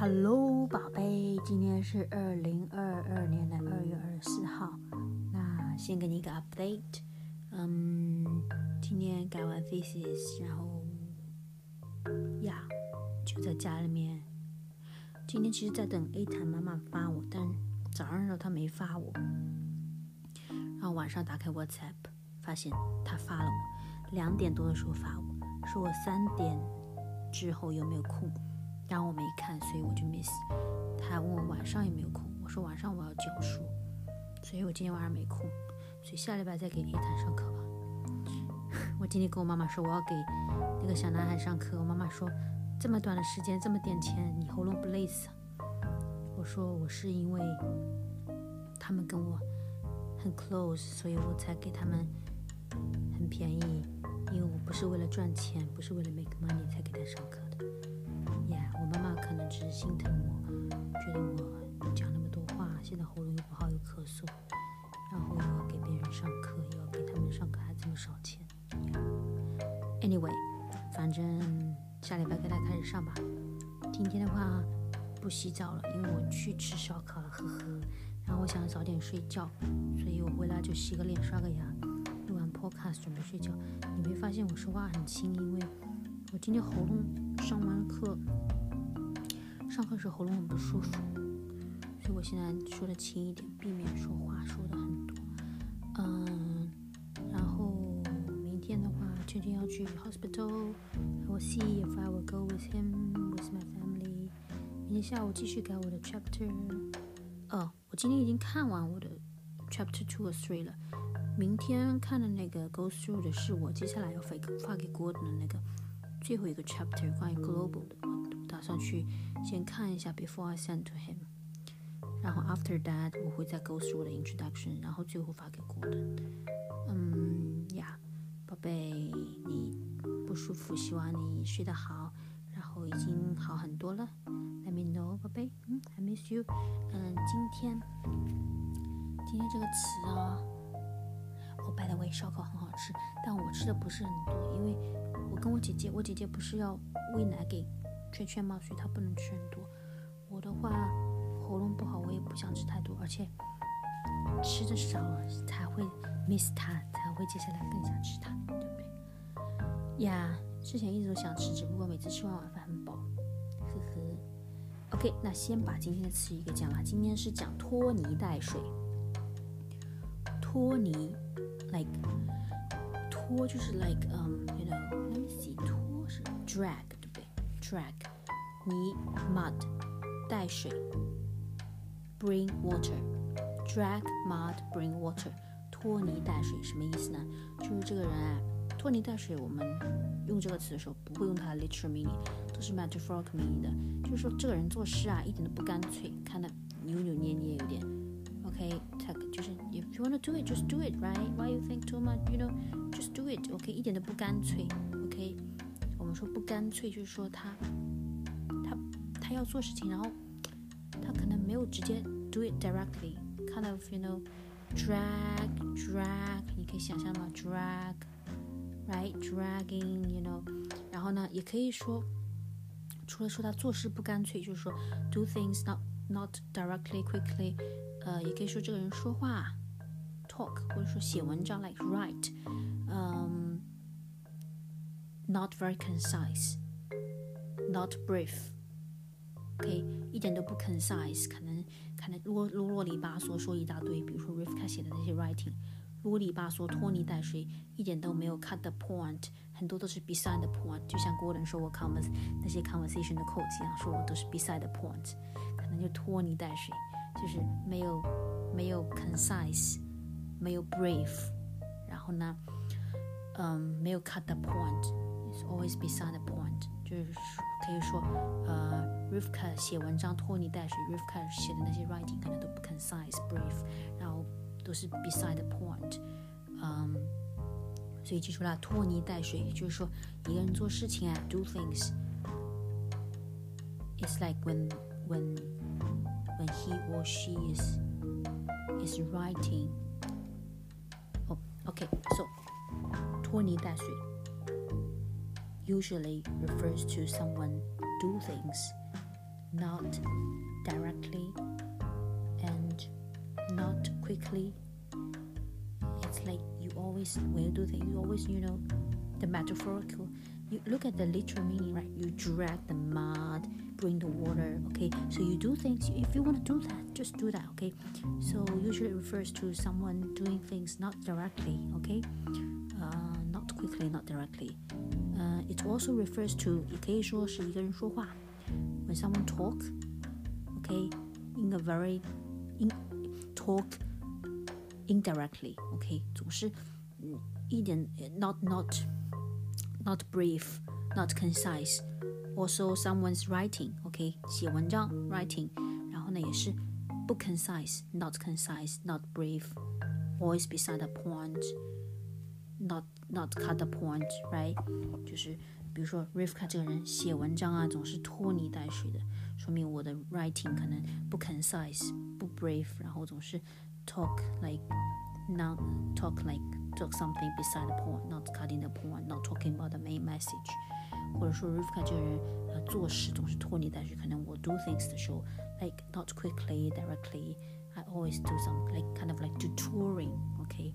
Hello，宝贝，今天是二零二二年的二月二十四号。那先给你一个 update，嗯，今天改完 faces，然后呀，就在家里面。今天其实在等 A 谈妈妈发我，但早上时候她没发我，然后晚上打开 WhatsApp，发现她发了我，两点多的时候发我，说我三点之后有没有空。然后我没看，所以我就 miss。他还问我晚上有没有空，我说晚上我要教书，所以我今天晚上没空，所以下礼拜再给李丹上课吧。我今天跟我妈妈说我要给那个小男孩上课，我妈妈说这么短的时间，这么点钱，你喉咙不累死？我说我是因为他们跟我很 close，所以我才给他们很便宜，因为我不是为了赚钱，不是为了 make money 才给他上课的。只心疼我，觉得我讲那么多话，现在喉咙又不好，又咳嗽，然后又要给别人上课，又要给他们上课，还这么少钱。Anyway，反正下礼拜跟他开始上吧。今天的话不洗澡了，因为我去吃烧烤了，呵呵。然后我想早点睡觉，所以我回来就洗个脸，刷个牙，录完 Podcast 准备睡觉。你没发现我说话很轻，因为我今天喉咙上完课。上课时喉咙很不舒服，所以我现在说的轻一点，避免说话说的很多。嗯，然后明天的话，确定要去 hospital。I will see if I will go with him with my family。明天下午继续改我的 chapter。哦，我今天已经看完我的 chapter two a n three 了。明天看的那个 go through 的是我接下来要发给郭登的那个最后一个 chapter 关于 global 的。马上去先看一下，before i send to him。然后 after that，我会再 go through the introduction，然后最后发给郭的。嗯呀，宝贝，你不舒服，希望你睡得好，然后已经好很多了。let me know，宝贝。嗯，i miss you。嗯，今天今天这个词啊，哦，by the way，烧烤很好吃，但我吃的不是很多，因为我跟我姐姐，我姐姐不是要喂奶给。圈圈嘛，所以它不能吃很多。我的话，喉咙不好，我也不想吃太多。而且吃的少才会 miss 它，才会接下来更想吃它，对不对？呀，之前一直都想吃，只不过每次吃完晚饭很饱。呵呵。OK，那先把今天的词语给讲了。今天是讲拖泥带水，拖泥，like 拖就是 like um you know let me see 拖是 drag。drag 泥 mud 带水，bring water drag mud bring water 拖泥带水什么意思呢？就是这个人啊，拖泥带水，我们用这个词的时候不会用它的 literal meaning，都是 metaphorical meaning 的。就是说这个人做事啊，一点都不干脆，看他扭扭捏捏有点。OK，take 就是 if you wanna do it，just do it，right？Why you think too much？You know，just do it。OK，一点都不干脆。我们说不干脆，就是说他，他，他要做事情，然后他可能没有直接 do it directly，kind of you know drag drag，你可以想象到 drag right dragging you know，然后呢也可以说，除了说他做事不干脆，就是说 do things not not directly quickly，呃，也可以说这个人说话 talk，或者说写文章 like write，嗯。not very concise, not brief。OK，一点都不 concise，可能可能啰啰啰里吧嗦说一大堆，比如说 Rivka 写的那些 writing，啰里吧嗦拖泥带水，一点都没有 cut the point，很多都是 beside the point。就像 Gordon 说我 convers 那些 conversation 的 quotes 一样，说我都是 beside the point，可能就拖泥带水，就是没有没有 concise，没有 brief，然后呢，嗯，没有 cut the point。is always beside the point，就是可以说，呃，Rivka 写文章拖泥带水，Rivka 写的那些 writing 可能都不 concise、brief，然后都是 beside the point，嗯，所以记住啦，拖泥带水，也就是说一个人做事情啊，do things，it's like when when when he or she is is writing，哦，OK，so 拖泥带水。usually refers to someone do things, not directly and not quickly. It's like you always will do things. You always, you know, the metaphorical. You look at the literal meaning, right? You drag the mud, bring the water. Okay, so you do things. If you want to do that, just do that. Okay, so usually refers to someone doing things not directly. Okay quickly, not directly. Uh, it also refers to when someone talk, okay, in a very in talk indirectly, okay，总是一点 not not not brief, not concise. Also someone's writing, writing, writing，然后呢也是不 concise, not concise, not brief, always beside the point, not not cut the point，right？就是比如说 Rivka 这个人写文章啊，总是拖泥带水的，说明我的 writing 可能不 concise、不 brave，然后总是 talk like not talk like talk something beside the point, not cutting the point, not talking about the main message。或者说 Rivka 这个人呃做事总是拖泥带水，可能我 do things 的时候 like not quickly directly. I always do some like kind of like okay.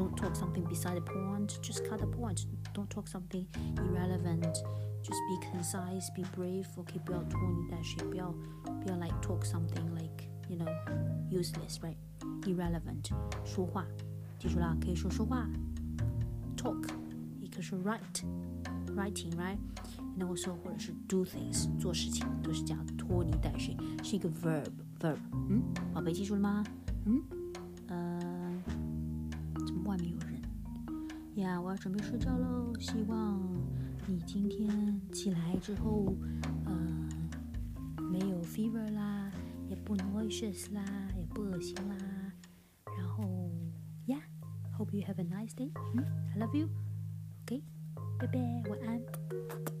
Don't talk something beside the point. Just cut the point. Don't talk something irrelevant. Just be concise. Be brave. Okay, 不要拖泥带水，不要不要 like talk something like you know useless right irrelevant you're write writing should do things 做事情都是这样拖泥带水，是一个 verb 嗯，宝贝，记住了吗？嗯。外面有人呀！我要准备睡觉喽。希望你今天起来之后，呃，没有 fever 啦，也不 noxious 啦，也不恶心啦。然后呀，hope you have a nice day。嗯，I love you。OK，拜拜，晚安。